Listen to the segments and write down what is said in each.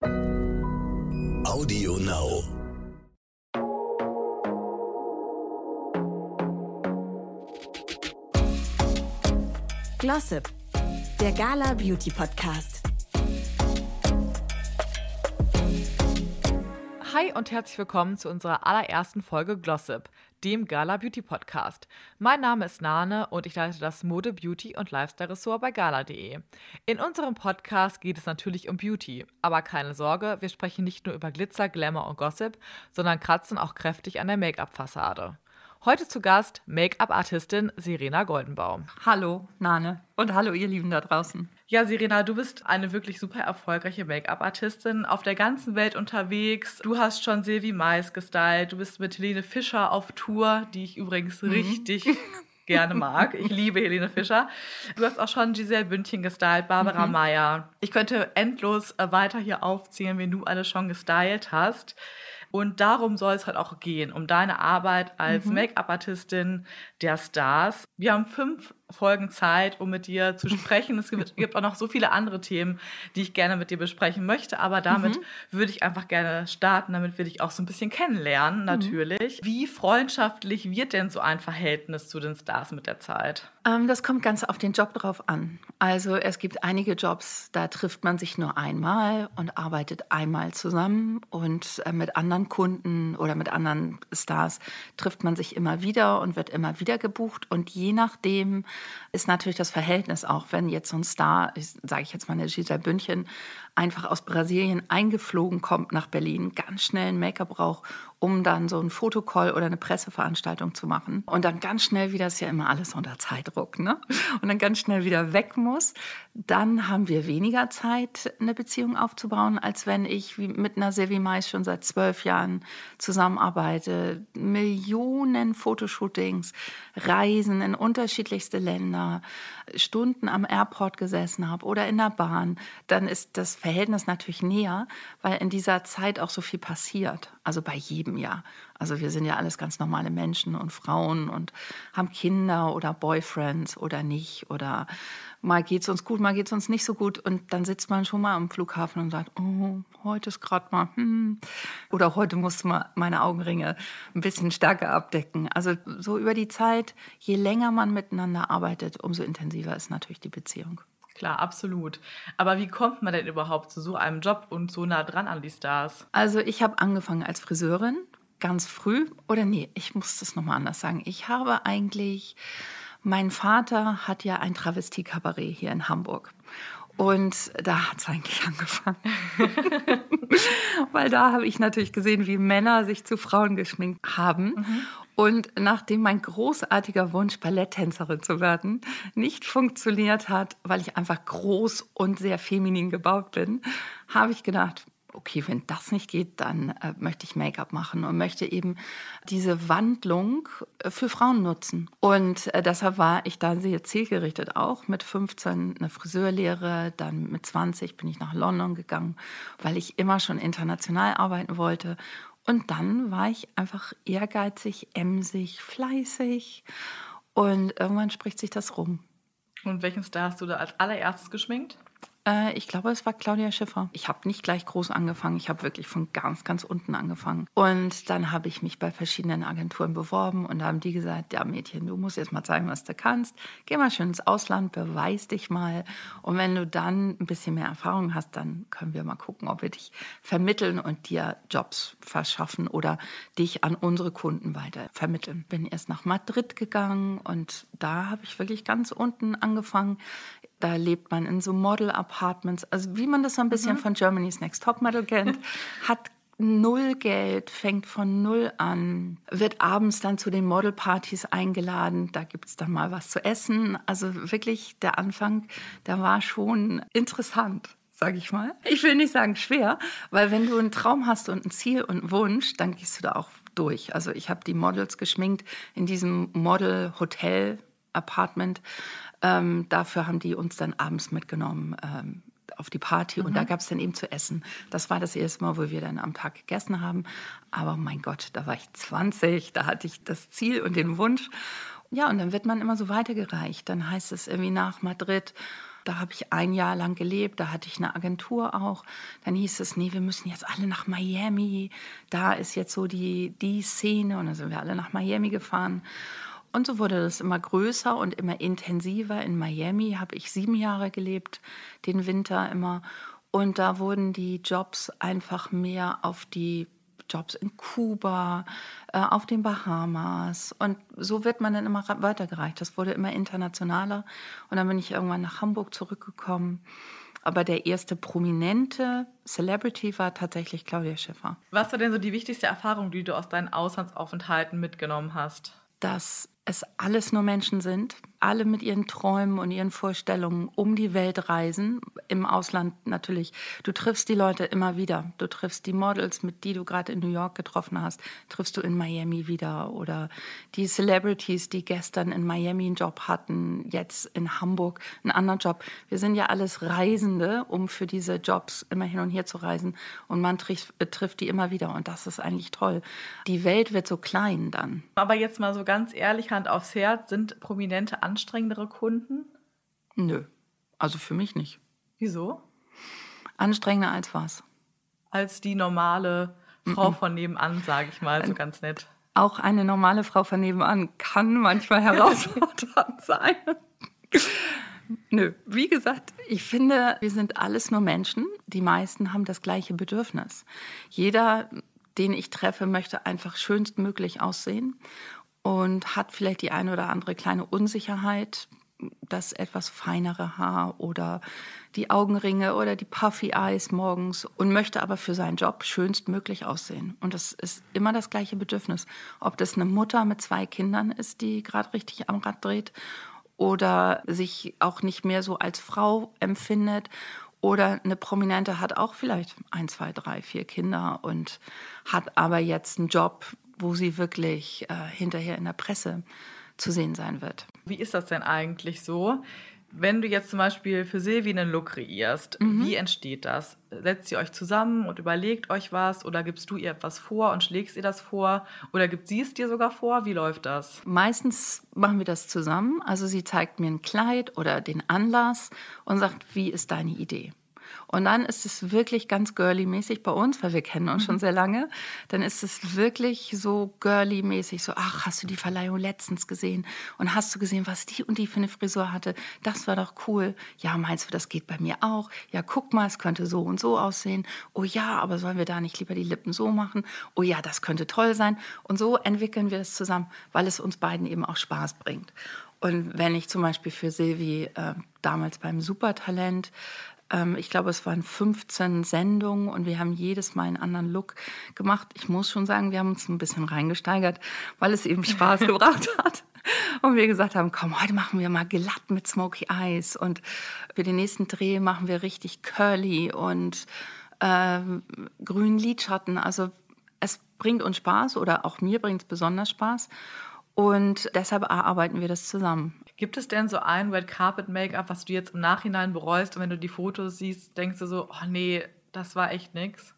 Audio Now. Glossip, der Gala Beauty Podcast. Hi und herzlich willkommen zu unserer allerersten Folge Glossip, dem Gala Beauty Podcast. Mein Name ist Nane und ich leite das Mode, Beauty und Lifestyle Ressort bei gala.de. In unserem Podcast geht es natürlich um Beauty, aber keine Sorge, wir sprechen nicht nur über Glitzer, Glamour und Gossip, sondern kratzen auch kräftig an der Make-up-Fassade. Heute zu Gast Make-up-Artistin Serena Goldenbaum. Hallo, Nane. Und hallo, ihr Lieben da draußen. Ja, Serena, du bist eine wirklich super erfolgreiche Make-up-Artistin, auf der ganzen Welt unterwegs. Du hast schon Silvi Mais gestylt, du bist mit Helene Fischer auf Tour, die ich übrigens mhm. richtig gerne mag. Ich liebe Helene Fischer. Du hast auch schon Giselle Bündchen gestylt, Barbara mhm. Meyer. Ich könnte endlos äh, weiter hier aufzählen, wen du alles schon gestylt hast. Und darum soll es halt auch gehen, um deine Arbeit als mhm. Make-up-Artistin der Stars. Wir haben fünf Folgen Zeit, um mit dir zu sprechen. Es gibt, gibt, auch noch so viele andere Themen, die ich gerne mit dir besprechen möchte. Aber damit mhm. würde ich einfach gerne starten, damit wir dich auch so ein bisschen kennenlernen, mhm. natürlich. Mhm. Wie freundschaftlich wird denn so ein Verhältnis zu den Stars mit der Zeit? Ähm, das kommt ganz auf den Job drauf an. Also es gibt einige Jobs, da trifft man sich nur einmal und arbeitet einmal zusammen. Und äh, mit anderen Kunden oder mit anderen Stars trifft man sich immer wieder und wird immer wieder gebucht. Und je nachdem, ist natürlich das Verhältnis auch, wenn jetzt so ein Star, sage ich jetzt mal eine Giselle Bündchen, einfach aus Brasilien eingeflogen kommt nach Berlin, ganz schnell ein Make-up braucht, um dann so ein Fotocall oder eine Presseveranstaltung zu machen und dann ganz schnell wieder, ist ja immer alles unter Zeitdruck, ne? Und dann ganz schnell wieder weg muss, dann haben wir weniger Zeit, eine Beziehung aufzubauen, als wenn ich mit einer Silvi Mais schon seit zwölf Jahren zusammenarbeite, Millionen Fotoshootings, Reisen in unterschiedlichste Länder, Stunden am Airport gesessen habe oder in der Bahn, dann ist das Verhältnis natürlich näher, weil in dieser Zeit auch so viel passiert. Also bei jedem Jahr. Also wir sind ja alles ganz normale Menschen und Frauen und haben Kinder oder Boyfriends oder nicht oder mal geht es uns gut, mal geht es uns nicht so gut und dann sitzt man schon mal am Flughafen und sagt, oh, heute ist gerade mal, hm. oder heute muss man meine Augenringe ein bisschen stärker abdecken. Also so über die Zeit, je länger man miteinander arbeitet, umso intensiver ist natürlich die Beziehung. Klar, absolut. Aber wie kommt man denn überhaupt zu so einem Job und so nah dran an die Stars? Also ich habe angefangen als Friseurin, ganz früh. Oder nee, ich muss das nochmal anders sagen. Ich habe eigentlich, mein Vater hat ja ein Travestie-Kabarett hier in Hamburg. Und da hat es eigentlich angefangen. Weil da habe ich natürlich gesehen, wie Männer sich zu Frauen geschminkt haben. Mhm. Und nachdem mein großartiger Wunsch, Balletttänzerin zu werden, nicht funktioniert hat, weil ich einfach groß und sehr feminin gebaut bin, habe ich gedacht, okay, wenn das nicht geht, dann äh, möchte ich Make-up machen und möchte eben diese Wandlung äh, für Frauen nutzen. Und äh, deshalb war ich da sehr zielgerichtet auch. Mit 15 eine Friseurlehre, dann mit 20 bin ich nach London gegangen, weil ich immer schon international arbeiten wollte und dann war ich einfach ehrgeizig, emsig, fleißig. Und irgendwann spricht sich das rum. Und welchen Star hast du da als allererstes geschminkt? Äh, ich glaube, es war Claudia Schiffer. Ich habe nicht gleich groß angefangen. Ich habe wirklich von ganz, ganz unten angefangen. Und dann habe ich mich bei verschiedenen Agenturen beworben und da haben die gesagt, ja Mädchen, du musst jetzt mal zeigen, was du kannst. Geh mal schön ins Ausland, beweis dich mal. Und wenn du dann ein bisschen mehr Erfahrung hast, dann können wir mal gucken, ob wir dich vermitteln und dir Jobs verschaffen oder dich an unsere Kunden weiter vermitteln. Bin erst nach Madrid gegangen und da habe ich wirklich ganz unten angefangen. Da lebt man in so Model-Apartments, also wie man das so ein bisschen mhm. von Germany's Next Topmodel kennt, hat null Geld, fängt von null an, wird abends dann zu den Modelpartys eingeladen, da gibt's dann mal was zu essen. Also wirklich der Anfang, der war schon interessant sage ich mal. Ich will nicht sagen schwer, weil wenn du einen Traum hast und ein Ziel und einen Wunsch, dann gehst du da auch durch. Also ich habe die Models geschminkt in diesem Model-Hotel-Apartment ähm, dafür haben die uns dann abends mitgenommen ähm, auf die Party mhm. und da mhm. gab es dann eben zu essen. Das war das erste Mal, wo wir dann am Tag gegessen haben. Aber mein Gott, da war ich 20, da hatte ich das Ziel und den Wunsch. Ja, und dann wird man immer so weitergereicht. Dann heißt es irgendwie nach Madrid, Da habe ich ein Jahr lang gelebt, da hatte ich eine Agentur auch. Dann hieß es, nee, wir müssen jetzt alle nach Miami. Da ist jetzt so die, die Szene und dann sind wir alle nach Miami gefahren. Und so wurde das immer größer und immer intensiver. In Miami habe ich sieben Jahre gelebt, den Winter immer. Und da wurden die Jobs einfach mehr auf die Jobs in Kuba, äh, auf den Bahamas. Und so wird man dann immer weitergereicht. Das wurde immer internationaler. Und dann bin ich irgendwann nach Hamburg zurückgekommen. Aber der erste prominente Celebrity war tatsächlich Claudia Schiffer. Was war denn so die wichtigste Erfahrung, die du aus deinen Auslandsaufenthalten mitgenommen hast? Dass es alles nur Menschen sind, alle mit ihren Träumen und ihren Vorstellungen um die Welt reisen, im Ausland natürlich. Du triffst die Leute immer wieder. Du triffst die Models, mit die du gerade in New York getroffen hast, triffst du in Miami wieder. Oder die Celebrities, die gestern in Miami einen Job hatten, jetzt in Hamburg einen anderen Job. Wir sind ja alles Reisende, um für diese Jobs immer hin und her zu reisen. Und man trifft, trifft die immer wieder. Und das ist eigentlich toll. Die Welt wird so klein dann. Aber jetzt mal so ganz ehrlich, Hand aufs Herz, sind prominente anstrengendere Kunden? Nö, also für mich nicht. Wieso? Anstrengender als was? Als die normale Frau von nebenan, sage ich mal, so ganz nett. Auch eine normale Frau von nebenan kann manchmal herausfordernd sein. Nö, wie gesagt, ich finde, wir sind alles nur Menschen. Die meisten haben das gleiche Bedürfnis. Jeder, den ich treffe, möchte einfach schönstmöglich aussehen und hat vielleicht die eine oder andere kleine Unsicherheit, das etwas feinere Haar oder die Augenringe oder die Puffy Eyes morgens und möchte aber für seinen Job schönstmöglich aussehen. Und das ist immer das gleiche Bedürfnis. Ob das eine Mutter mit zwei Kindern ist, die gerade richtig am Rad dreht oder sich auch nicht mehr so als Frau empfindet oder eine Prominente hat auch vielleicht ein, zwei, drei, vier Kinder und hat aber jetzt einen Job, wo sie wirklich äh, hinterher in der Presse zu sehen sein wird. Wie ist das denn eigentlich so? Wenn du jetzt zum Beispiel für Silvi einen Look kreierst, mhm. wie entsteht das? Setzt ihr euch zusammen und überlegt euch was oder gibst du ihr etwas vor und schlägst ihr das vor oder gibt sie es dir sogar vor? Wie läuft das? Meistens machen wir das zusammen. Also sie zeigt mir ein Kleid oder den Anlass und sagt, wie ist deine Idee? Und dann ist es wirklich ganz girly-mäßig bei uns, weil wir kennen uns mhm. schon sehr lange. Dann ist es wirklich so girly-mäßig, so, ach, hast du die Verleihung letztens gesehen? Und hast du gesehen, was die und die für eine Frisur hatte? Das war doch cool. Ja, meinst du, das geht bei mir auch? Ja, guck mal, es könnte so und so aussehen. Oh ja, aber sollen wir da nicht lieber die Lippen so machen? Oh ja, das könnte toll sein. Und so entwickeln wir es zusammen, weil es uns beiden eben auch Spaß bringt. Und wenn ich zum Beispiel für Silvi äh, damals beim Supertalent ich glaube, es waren 15 Sendungen und wir haben jedes Mal einen anderen Look gemacht. Ich muss schon sagen, wir haben uns ein bisschen reingesteigert, weil es eben Spaß gebracht hat. Und wir gesagt haben, komm, heute machen wir mal glatt mit Smoky Eyes und für den nächsten Dreh machen wir richtig curly und äh, grünen Lidschatten. Also es bringt uns Spaß oder auch mir bringt es besonders Spaß. Und deshalb erarbeiten wir das zusammen. Gibt es denn so ein Red Carpet Make-up, was du jetzt im Nachhinein bereust und wenn du die Fotos siehst, denkst du so, oh nee, das war echt nix?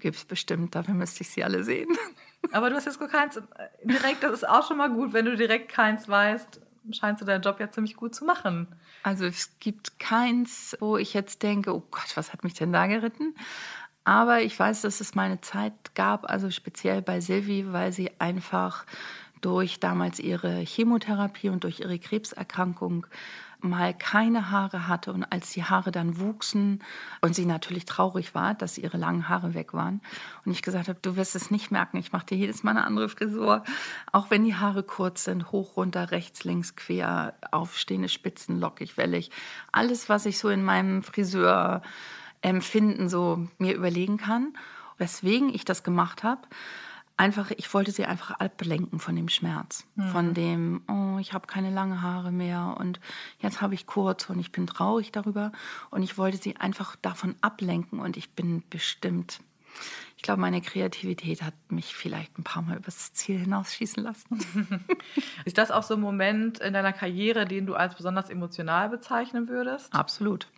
Gibt es bestimmt, dafür müsste ich sie alle sehen. Aber du hast jetzt keins äh, direkt, das ist auch schon mal gut, wenn du direkt keins weißt, scheinst du deinen Job ja ziemlich gut zu machen. Also es gibt keins, wo ich jetzt denke, oh Gott, was hat mich denn da geritten? Aber ich weiß, dass es meine Zeit gab, also speziell bei Silvi, weil sie einfach durch damals ihre Chemotherapie und durch ihre Krebserkrankung mal keine Haare hatte. Und als die Haare dann wuchsen und sie natürlich traurig war, dass ihre langen Haare weg waren und ich gesagt habe, du wirst es nicht merken, ich mache dir jedes Mal eine andere Frisur, auch wenn die Haare kurz sind, hoch, runter, rechts, links, quer, aufstehende Spitzen, lockig, wellig, alles, was ich so in meinem Friseur empfinden so mir überlegen kann, weswegen ich das gemacht habe einfach, ich wollte sie einfach ablenken von dem Schmerz, mhm. von dem, oh, ich habe keine lange Haare mehr und jetzt habe ich kurz und ich bin traurig darüber und ich wollte sie einfach davon ablenken und ich bin bestimmt, ich glaube, meine Kreativität hat mich vielleicht ein paar Mal übers Ziel hinausschießen lassen. Ist das auch so ein Moment in deiner Karriere, den du als besonders emotional bezeichnen würdest? Absolut.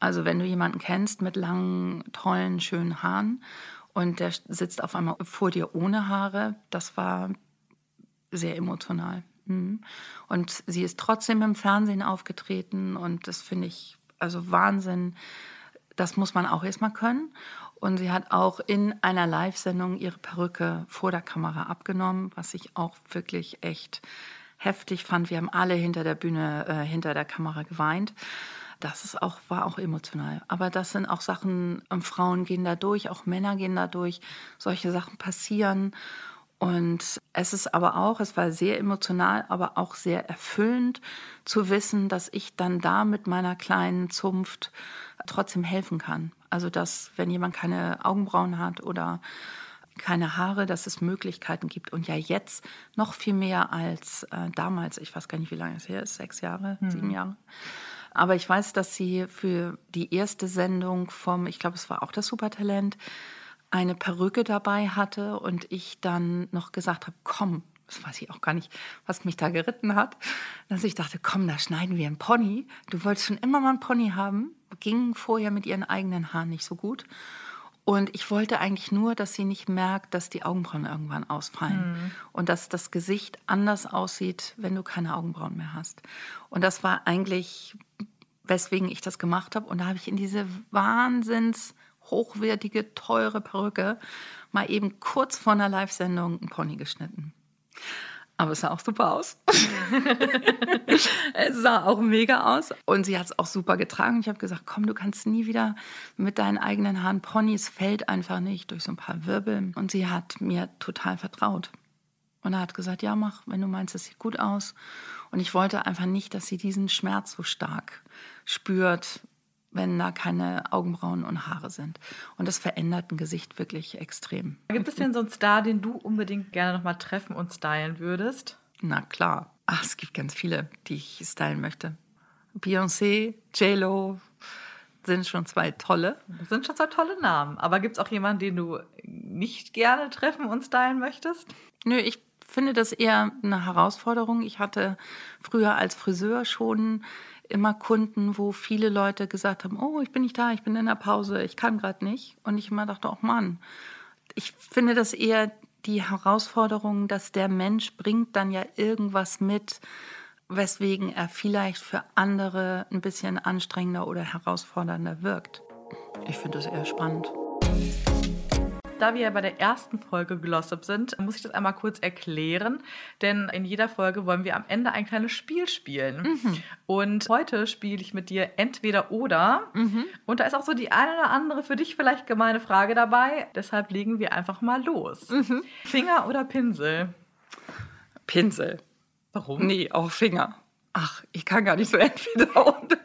Also wenn du jemanden kennst mit langen, tollen, schönen Haaren und der sitzt auf einmal vor dir ohne Haare. Das war sehr emotional. Mhm. Und sie ist trotzdem im Fernsehen aufgetreten und das finde ich Also Wahnsinn. Das muss man auch erstmal können. Und sie hat auch in einer Live-Sendung ihre Perücke vor der Kamera abgenommen, was ich auch wirklich echt heftig fand. Wir haben alle hinter der Bühne, äh, hinter der Kamera geweint. Das ist auch, war auch emotional. Aber das sind auch Sachen, ähm, Frauen gehen da durch, auch Männer gehen da durch. Solche Sachen passieren. Und es ist aber auch, es war sehr emotional, aber auch sehr erfüllend zu wissen, dass ich dann da mit meiner kleinen Zunft trotzdem helfen kann. Also dass, wenn jemand keine Augenbrauen hat oder keine Haare, dass es Möglichkeiten gibt. Und ja jetzt noch viel mehr als äh, damals. Ich weiß gar nicht, wie lange es her ist, sechs Jahre, mhm. sieben Jahre. Aber ich weiß, dass sie für die erste Sendung vom, ich glaube, es war auch das Supertalent, eine Perücke dabei hatte und ich dann noch gesagt habe, komm, das weiß ich auch gar nicht, was mich da geritten hat, dass ich dachte, komm, da schneiden wir einen Pony. Du wolltest schon immer mal einen Pony haben, ging vorher mit ihren eigenen Haaren nicht so gut. Und ich wollte eigentlich nur, dass sie nicht merkt, dass die Augenbrauen irgendwann ausfallen mhm. und dass das Gesicht anders aussieht, wenn du keine Augenbrauen mehr hast. Und das war eigentlich, weswegen ich das gemacht habe. Und da habe ich in diese wahnsinns hochwertige, teure Perücke mal eben kurz vor einer Live-Sendung einen Pony geschnitten. Aber es sah auch super aus. es sah auch mega aus. Und sie hat es auch super getragen. Ich habe gesagt, komm, du kannst nie wieder mit deinen eigenen Haaren Pony. Es fällt einfach nicht durch so ein paar Wirbel. Und sie hat mir total vertraut. Und er hat gesagt, ja, mach, wenn du meinst, es sieht gut aus. Und ich wollte einfach nicht, dass sie diesen Schmerz so stark spürt, wenn da keine Augenbrauen und Haare sind. Und das verändert ein Gesicht wirklich extrem. Gibt es denn so einen Star, den du unbedingt gerne nochmal treffen und stylen würdest? Na klar. Ach, es gibt ganz viele, die ich stylen möchte. Beyoncé, J-Lo sind schon zwei tolle. Das sind schon zwei tolle Namen. Aber gibt es auch jemanden, den du nicht gerne treffen und stylen möchtest? Nö, ich finde das eher eine Herausforderung. Ich hatte früher als Friseur schon immer Kunden, wo viele Leute gesagt haben, oh, ich bin nicht da, ich bin in der Pause, ich kann gerade nicht. Und ich immer dachte, oh Mann, ich finde das eher die Herausforderung, dass der Mensch bringt dann ja irgendwas mit, weswegen er vielleicht für andere ein bisschen anstrengender oder herausfordernder wirkt. Ich finde das eher spannend. Da wir ja bei der ersten Folge Glossip sind, muss ich das einmal kurz erklären. Denn in jeder Folge wollen wir am Ende ein kleines Spiel spielen. Mhm. Und heute spiele ich mit dir entweder oder. Mhm. Und da ist auch so die eine oder andere für dich vielleicht gemeine Frage dabei. Deshalb legen wir einfach mal los. Mhm. Finger oder Pinsel? Pinsel. Warum? Nee, auch Finger. Ach, ich kann gar nicht so entweder und.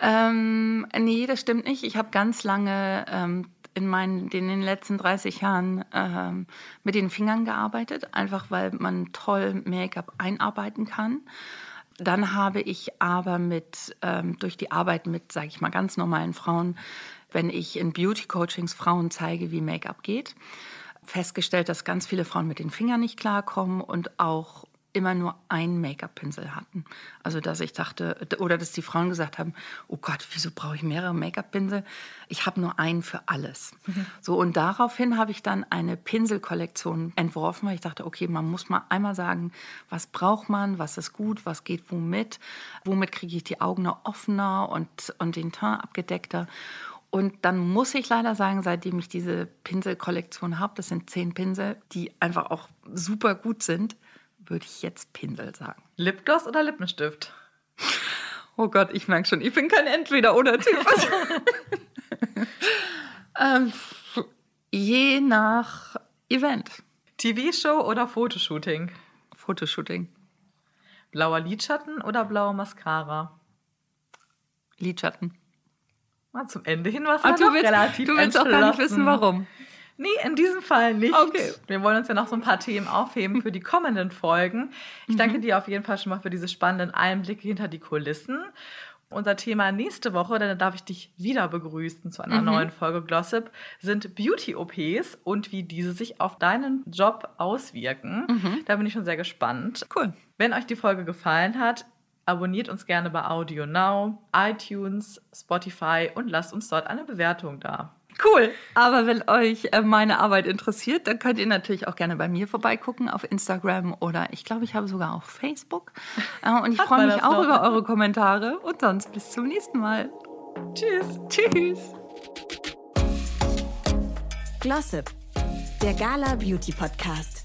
Ähm, nee, das stimmt nicht. Ich habe ganz lange ähm, in, meinen, in den letzten 30 Jahren ähm, mit den Fingern gearbeitet, einfach weil man toll Make-up einarbeiten kann. Dann habe ich aber mit, ähm, durch die Arbeit mit, sage ich mal, ganz normalen Frauen, wenn ich in Beauty-Coachings Frauen zeige, wie Make-up geht, festgestellt, dass ganz viele Frauen mit den Fingern nicht klarkommen und auch immer nur einen Make-up-Pinsel hatten. Also dass ich dachte, oder dass die Frauen gesagt haben, oh Gott, wieso brauche ich mehrere Make-up-Pinsel? Ich habe nur einen für alles. Mhm. So und daraufhin habe ich dann eine Pinselkollektion entworfen, weil ich dachte, okay, man muss mal einmal sagen, was braucht man, was ist gut, was geht womit, womit kriege ich die Augen noch offener und, und den Teint abgedeckter. Und dann muss ich leider sagen, seitdem ich diese Pinselkollektion habe, das sind zehn Pinsel, die einfach auch super gut sind, würde ich jetzt Pinsel sagen. Lipgloss oder Lippenstift? Oh Gott, ich merke schon, ich bin kein Entweder-Oder-Typ. ähm, je nach Event. TV-Show oder Fotoshooting? Fotoshooting. Blauer Lidschatten oder blaue Mascara? Lidschatten. Mal zum Ende hin was ah, du willst, relativ Du willst auch gar nicht wissen, warum. Nee, in diesem Fall nicht. Okay. Wir wollen uns ja noch so ein paar Themen aufheben für die kommenden Folgen. Ich mhm. danke dir auf jeden Fall schon mal für diese spannenden Einblicke hinter die Kulissen. Unser Thema nächste Woche, denn da darf ich dich wieder begrüßen zu einer mhm. neuen Folge Glossip, sind Beauty-OPs und wie diese sich auf deinen Job auswirken. Mhm. Da bin ich schon sehr gespannt. Cool. Wenn euch die Folge gefallen hat, abonniert uns gerne bei Audio Now, iTunes, Spotify und lasst uns dort eine Bewertung da. Cool. Aber wenn euch äh, meine Arbeit interessiert, dann könnt ihr natürlich auch gerne bei mir vorbeigucken auf Instagram oder ich glaube, ich habe sogar auch Facebook. Äh, und ich freue mich auch noch. über eure Kommentare. Und sonst bis zum nächsten Mal. Tschüss. Tschüss. Glossip, der Gala Beauty Podcast.